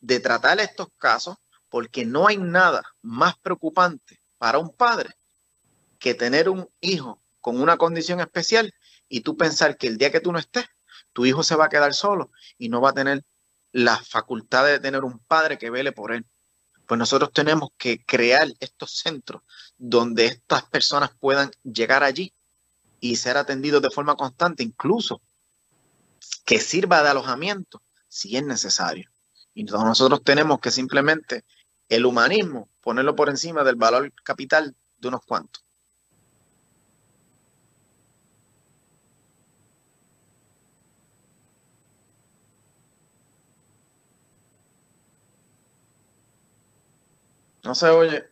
de tratar estos casos porque no hay nada más preocupante para un padre que tener un hijo con una condición especial y tú pensar que el día que tú no estés, tu hijo se va a quedar solo y no va a tener la facultad de tener un padre que vele por él. Pues nosotros tenemos que crear estos centros donde estas personas puedan llegar allí y ser atendidos de forma constante, incluso que sirva de alojamiento si es necesario. Y nosotros tenemos que simplemente el humanismo, ponerlo por encima del valor capital de unos cuantos. No se oye.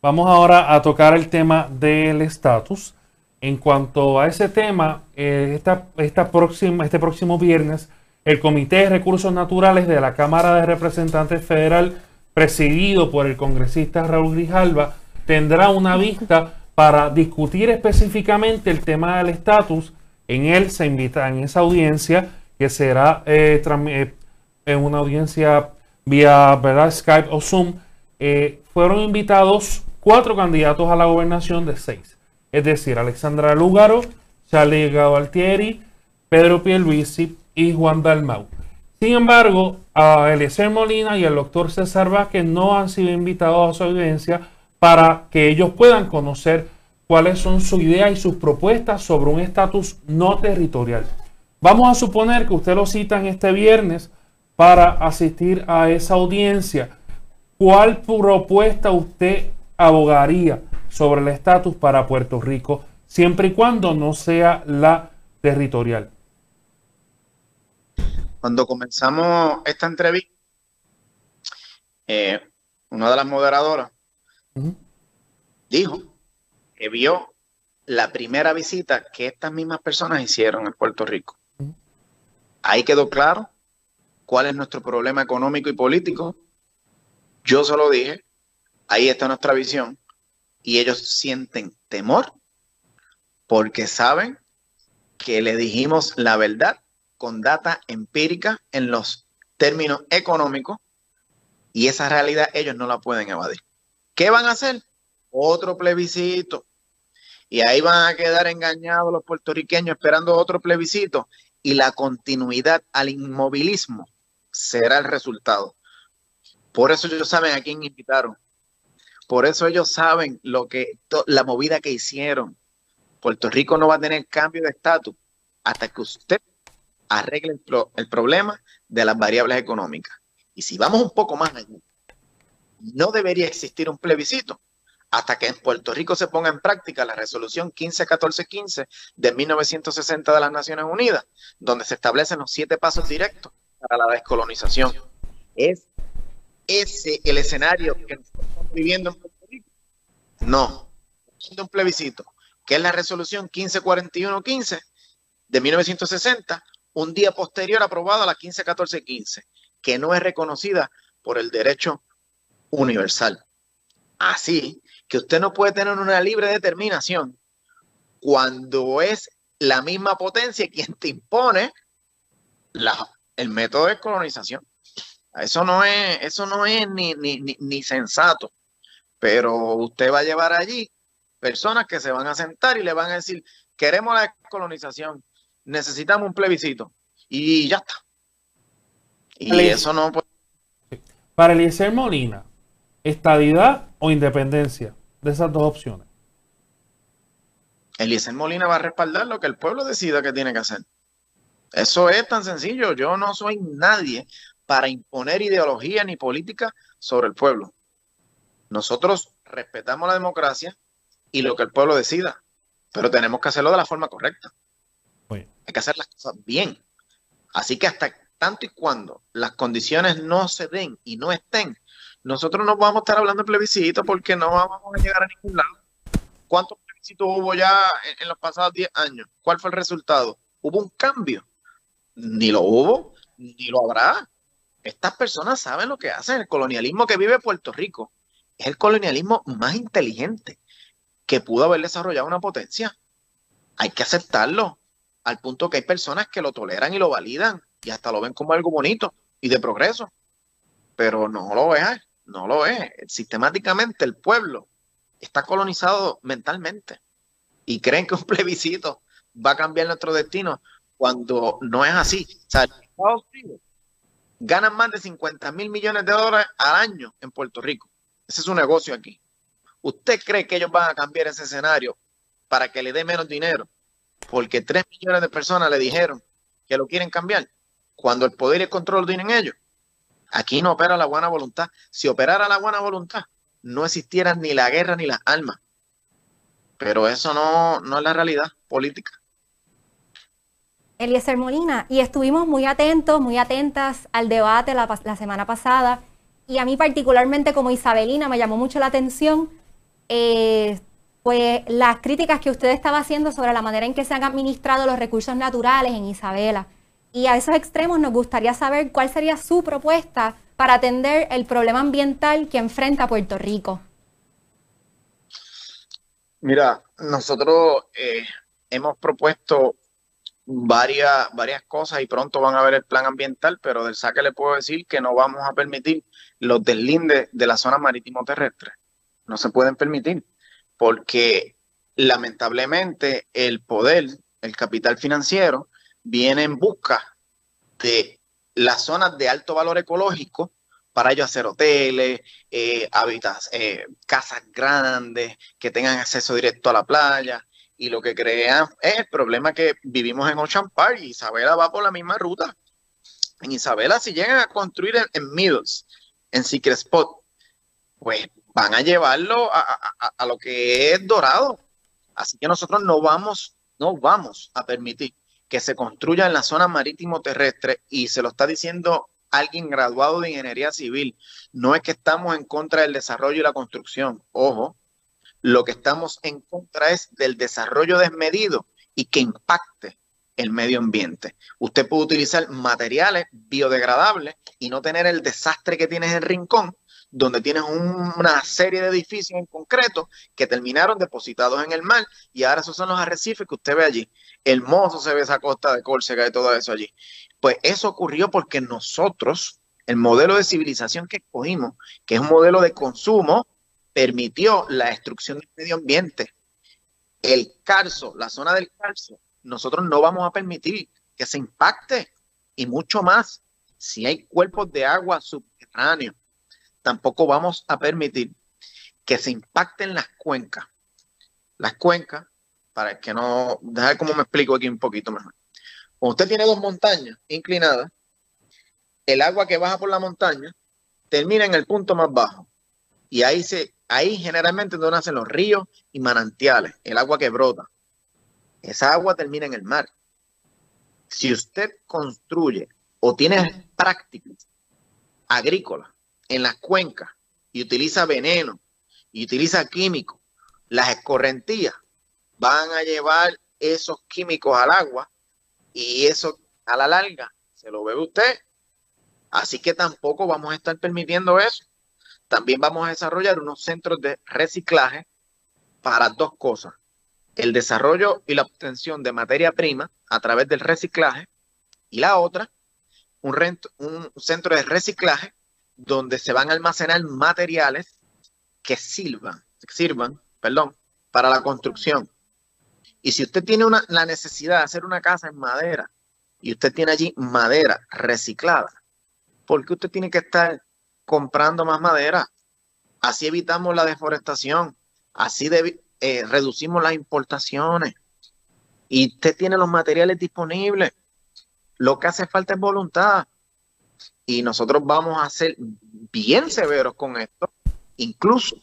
Vamos ahora a tocar el tema del estatus. En cuanto a ese tema, eh, esta, próxima, este próximo viernes el Comité de Recursos Naturales de la Cámara de Representantes Federal, presidido por el congresista Raúl Grijalva, tendrá una vista para discutir específicamente el tema del estatus. En él se invita en esa audiencia, que será eh, eh, en una audiencia vía Skype o Zoom, eh, fueron invitados cuatro candidatos a la gobernación de seis. Es decir, Alexandra Lúgaro, Charlie Gabaltieri, Pedro Pierluisi, y Juan Dalmau. Sin embargo, a Eliezer Molina y el doctor César Vázquez no han sido invitados a su audiencia para que ellos puedan conocer cuáles son sus ideas y sus propuestas sobre un estatus no territorial. Vamos a suponer que usted lo cita en este viernes para asistir a esa audiencia. ¿Cuál propuesta usted abogaría sobre el estatus para Puerto Rico, siempre y cuando no sea la territorial? Cuando comenzamos esta entrevista, eh, una de las moderadoras dijo que vio la primera visita que estas mismas personas hicieron en Puerto Rico. Ahí quedó claro cuál es nuestro problema económico y político. Yo solo dije, ahí está nuestra visión. Y ellos sienten temor porque saben que le dijimos la verdad con data empírica en los términos económicos y esa realidad ellos no la pueden evadir. ¿Qué van a hacer? Otro plebiscito. Y ahí van a quedar engañados los puertorriqueños esperando otro plebiscito y la continuidad al inmovilismo será el resultado. Por eso ellos saben a quién invitaron. Por eso ellos saben lo que la movida que hicieron. Puerto Rico no va a tener cambio de estatus hasta que usted arregle el, problema de las variables económicas. Y si vamos un poco más allá, no debería existir un plebiscito hasta que en Puerto Rico se ponga en práctica la resolución 151415 de 1960 de las Naciones Unidas, donde se establecen los siete pasos directos para la descolonización. ¿Es ese el escenario que estamos viviendo en Puerto Rico? No, un plebiscito, que es la resolución 154115 de 1960, un día posterior aprobada la 151415, que no es reconocida por el derecho universal. Así que usted no puede tener una libre determinación cuando es la misma potencia quien te impone el método de colonización. Eso no es, eso no es ni, ni, ni sensato. Pero usted va a llevar allí personas que se van a sentar y le van a decir, queremos la colonización, necesitamos un plebiscito. Y ya está. Y eso no puede... Para Eliezer Molina, estadidad o independencia, de esas dos opciones. Eliezer Molina va a respaldar lo que el pueblo decida que tiene que hacer. Eso es tan sencillo. Yo no soy nadie para imponer ideología ni política sobre el pueblo. Nosotros respetamos la democracia y lo que el pueblo decida, pero tenemos que hacerlo de la forma correcta. Hay que hacer las cosas bien. Así que hasta tanto y cuando las condiciones no se den y no estén, nosotros no vamos a estar hablando de plebiscito porque no vamos a llegar a ningún lado. ¿Cuántos plebiscitos hubo ya en, los pasados 10 años? ¿Cuál fue el resultado? ¿Hubo un cambio? Ni lo hubo, ni lo habrá. Estas personas saben lo que hacen. El colonialismo que vive Puerto Rico es el colonialismo más inteligente que pudo haber desarrollado una potencia. Hay que aceptarlo, al punto que hay personas que lo toleran y lo validan y hasta lo ven como algo bonito y de progreso. Pero no lo es, no lo es. Sistemáticamente el pueblo está colonizado mentalmente y creen que un plebiscito va a cambiar nuestro destino cuando no es así. O sea, Estados Unidos ganan más de 50 mil millones de dólares al año en Puerto Rico. Ese es su negocio aquí. ¿Usted cree que ellos van a cambiar ese escenario para que le dé menos dinero? Porque 3 millones de personas le dijeron que lo quieren cambiar cuando el poder y el control lo tienen ellos. Aquí no opera la buena voluntad. Si operara la buena voluntad, no existieran ni la guerra ni las armas. Pero eso no, no es la realidad política. Eliezer Molina, y estuvimos muy atentos, muy atentas al debate la, semana pasada, y a mí particularmente como Isabelina me llamó mucho la atención, eh, pues las críticas que usted estaba haciendo sobre la manera en que se han administrado los recursos naturales en Isabela. Y a esos extremos nos gustaría saber cuál sería su propuesta para atender el problema ambiental que enfrenta Puerto Rico. Mira, nosotros eh, hemos propuesto varias, varias cosas y pronto van a ver el plan ambiental, pero del saque le puedo decir que no vamos a permitir los deslindes de la zona marítimo terrestre. No se pueden permitir porque lamentablemente el poder, el capital financiero, viene en busca de las zonas de alto valor ecológico para ellos hacer hoteles, eh, eh, casas grandes que tengan acceso directo a la playa. Y lo que crean es el problema que vivimos en Ocean Park. Y Isabela va por la misma ruta. En Isabela, si llegan a construir en, en Middles, en Secret Spot, pues van a llevarlo a lo que es dorado. Así que nosotros no vamos, no vamos a permitir que se construya en la zona marítimo terrestre y se lo está diciendo alguien graduado de ingeniería civil. No es que estamos en contra del desarrollo y la construcción, ojo, lo que estamos en contra es del desarrollo desmedido y que impacte el medio ambiente. Usted puede utilizar materiales biodegradables y no tener el desastre que tienes en Rincón, donde tienes una serie de edificios en concreto que terminaron depositados en el mar y ahora esos son los arrecifes que usted ve allí hermoso se ve esa costa de Córcega y todo eso allí. Pues eso ocurrió porque nosotros, el modelo de civilización que escogimos, que es un modelo de consumo, permitió la destrucción del medio ambiente. El Carso, la zona del Carso, nosotros no vamos a permitir que se impacte y mucho más si hay cuerpos de agua subterráneos. Tampoco vamos a permitir que se impacten las cuencas. Las cuencas para que no, dejar cómo me explico aquí un poquito mejor. Cuando usted tiene dos montañas inclinadas, el agua que baja por la montaña termina en el punto más bajo. Y ahí se, ahí generalmente donde nacen los ríos y manantiales, el agua que brota. Esa agua termina en el mar. Si usted construye o tiene prácticas agrícolas en las cuencas y utiliza veneno y utiliza químicos, las escorrentías van a llevar esos químicos al agua y eso a la larga se lo bebe usted. Así que tampoco vamos a estar permitiendo eso. También vamos a desarrollar unos centros de reciclaje para dos cosas. El desarrollo y la obtención de materia prima a través del reciclaje y la otra, un, un centro de reciclaje donde se van a almacenar materiales que sirvan, sirvan perdón, para la construcción. Y si usted tiene una, la necesidad de hacer una casa en madera y usted tiene allí madera reciclada, ¿por qué usted tiene que estar comprando más madera? Así evitamos la deforestación, así eh, reducimos las importaciones y usted tiene los materiales disponibles. Lo que hace falta es voluntad. Y nosotros vamos a ser bien severos con esto. Incluso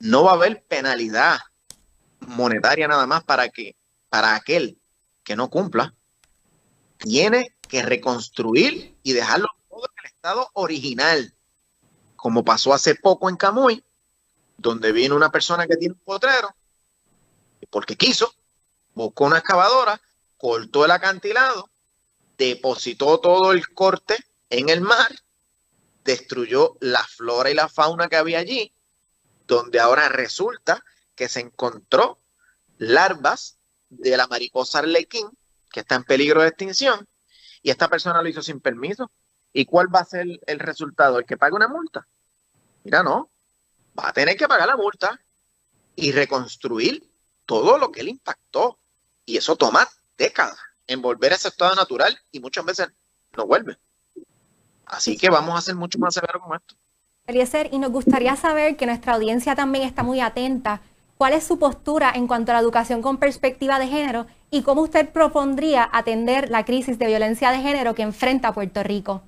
no va a haber penalidad monetaria nada más para que para aquel que no cumpla tiene que reconstruir y dejarlo todo en el estado original, como pasó hace poco en Camuy, donde vino una persona que tiene un potrero, porque quiso, buscó una excavadora, cortó el acantilado, depositó todo el corte en el mar, destruyó la flora y la fauna que había allí, donde ahora resulta que se encontró larvas de la mariposa arlequín, que está en peligro de extinción, y esta persona lo hizo sin permiso. ¿Y cuál va a ser el resultado? ¿El que pague una multa? Mira, no, va a tener que pagar la multa y reconstruir todo lo que él impactó. Y eso toma décadas en volver a ese estado natural y muchas veces no vuelve. Así que vamos a ser mucho más severos con esto. Eliezer, y nos gustaría saber que nuestra audiencia también está muy atenta. ¿Cuál es su postura en cuanto a la educación con perspectiva de género y cómo usted propondría atender la crisis de violencia de género que enfrenta Puerto Rico?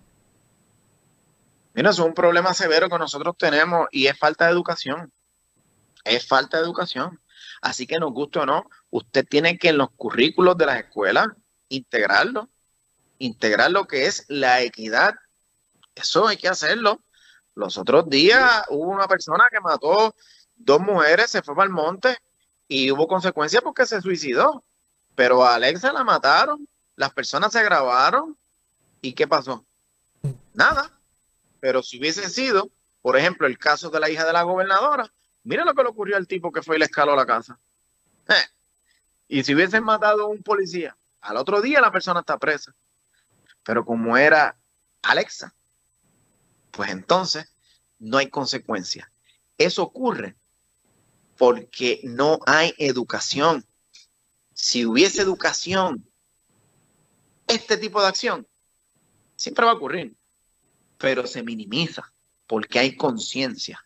Mira, es un problema severo que nosotros tenemos y es falta de educación. Es falta de educación. Así que nos guste o no, usted tiene que en los currículos de las escuelas integrarlo, integrar lo que es la equidad. Eso hay que hacerlo. Los otros días hubo una persona que mató dos mujeres, se fue para el monte y hubo consecuencias porque se suicidó. Pero a Alexa la mataron, las personas se grabaron y ¿qué pasó? Nada. Pero si hubiese sido, por ejemplo, el caso de la hija de la gobernadora, mira lo que le ocurrió al tipo que fue y le escaló la casa. Eh. Y si hubiesen matado a un policía, al otro día la persona está presa. Pero como era Alexa, pues entonces no hay consecuencia. Eso ocurre porque no hay educación. Si hubiese educación, este tipo de acción siempre va a ocurrir, pero se minimiza porque hay conciencia.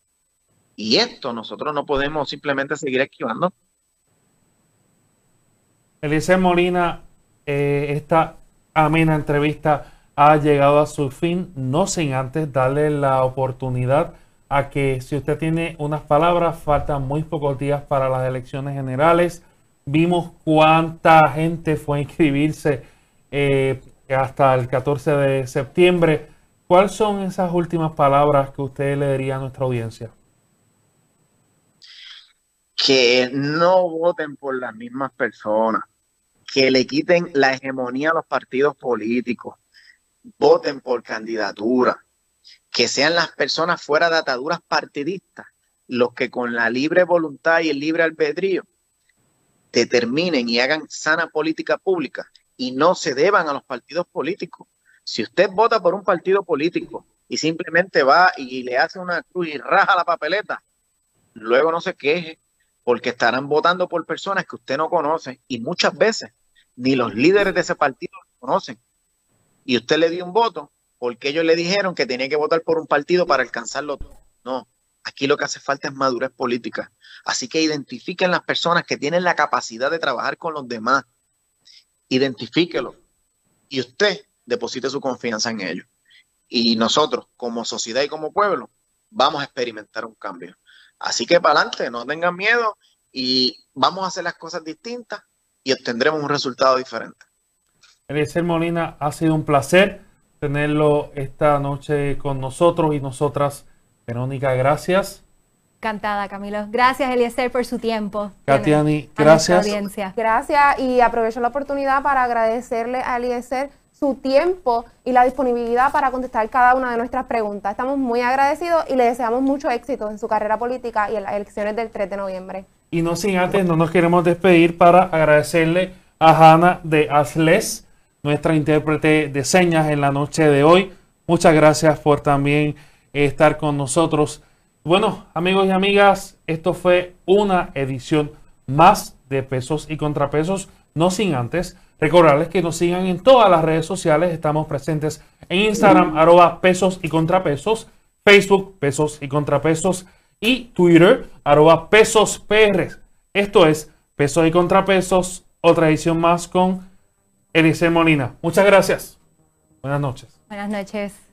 Y esto nosotros no podemos simplemente seguir esquivando. Elise Molina, eh, esta amena entrevista ha llegado a su fin, no sin antes darle la oportunidad a que si usted tiene unas palabras, faltan muy pocos días para las elecciones generales. Vimos cuánta gente fue a inscribirse eh, hasta el 14 de septiembre. ¿Cuáles son esas últimas palabras que usted le diría a nuestra audiencia? Que no voten por las mismas personas, que le quiten la hegemonía a los partidos políticos, voten por candidatura, que sean las personas fuera de ataduras partidistas los que con la libre voluntad y el libre albedrío determinen y hagan sana política pública y no se deban a los partidos políticos. Si usted vota por un partido político y simplemente va y le hace una cruz y raja la papeleta, luego no se queje porque estarán votando por personas que usted no conoce y muchas veces ni los líderes de ese partido lo conocen y usted le dio un voto porque ellos le dijeron que tenía que votar por un partido para alcanzarlo todo. No, aquí lo que hace falta es madurez política. Así que identifiquen las personas que tienen la capacidad de trabajar con los demás. Identifíquelo. Y usted deposite su confianza en ellos. Y nosotros, como sociedad y como pueblo, vamos a experimentar un cambio. Así que para adelante, no tengan miedo y vamos a hacer las cosas distintas y obtendremos un resultado diferente. Eliezer Molina, ha sido un placer tenerlo esta noche con nosotros y nosotras. Verónica, gracias. Encantada, Camilo. Gracias, Eliezer, por su tiempo. Katiani, gracias. Gracias y aprovecho la oportunidad para agradecerle a Eliezer su tiempo y la disponibilidad para contestar cada una de nuestras preguntas. Estamos muy agradecidos y le deseamos mucho éxito en su carrera política y en las elecciones del 3 de noviembre. Y no sin antes, no nos queremos despedir para agradecerle a Hanna de Asles, nuestra intérprete de señas en la noche de hoy. Muchas gracias por también estar con nosotros. Bueno, amigos y amigas, esto fue una edición más de pesos y contrapesos, no sin antes Recordarles que nos sigan en todas las redes sociales. Estamos presentes en Instagram, arroba pesos y contrapesos, Facebook, pesos y contrapesos y Twitter, arroba pesos PR. Esto es Pesos y Contrapesos, otra edición más con Elise Molina. Muchas gracias. Buenas noches. Buenas noches.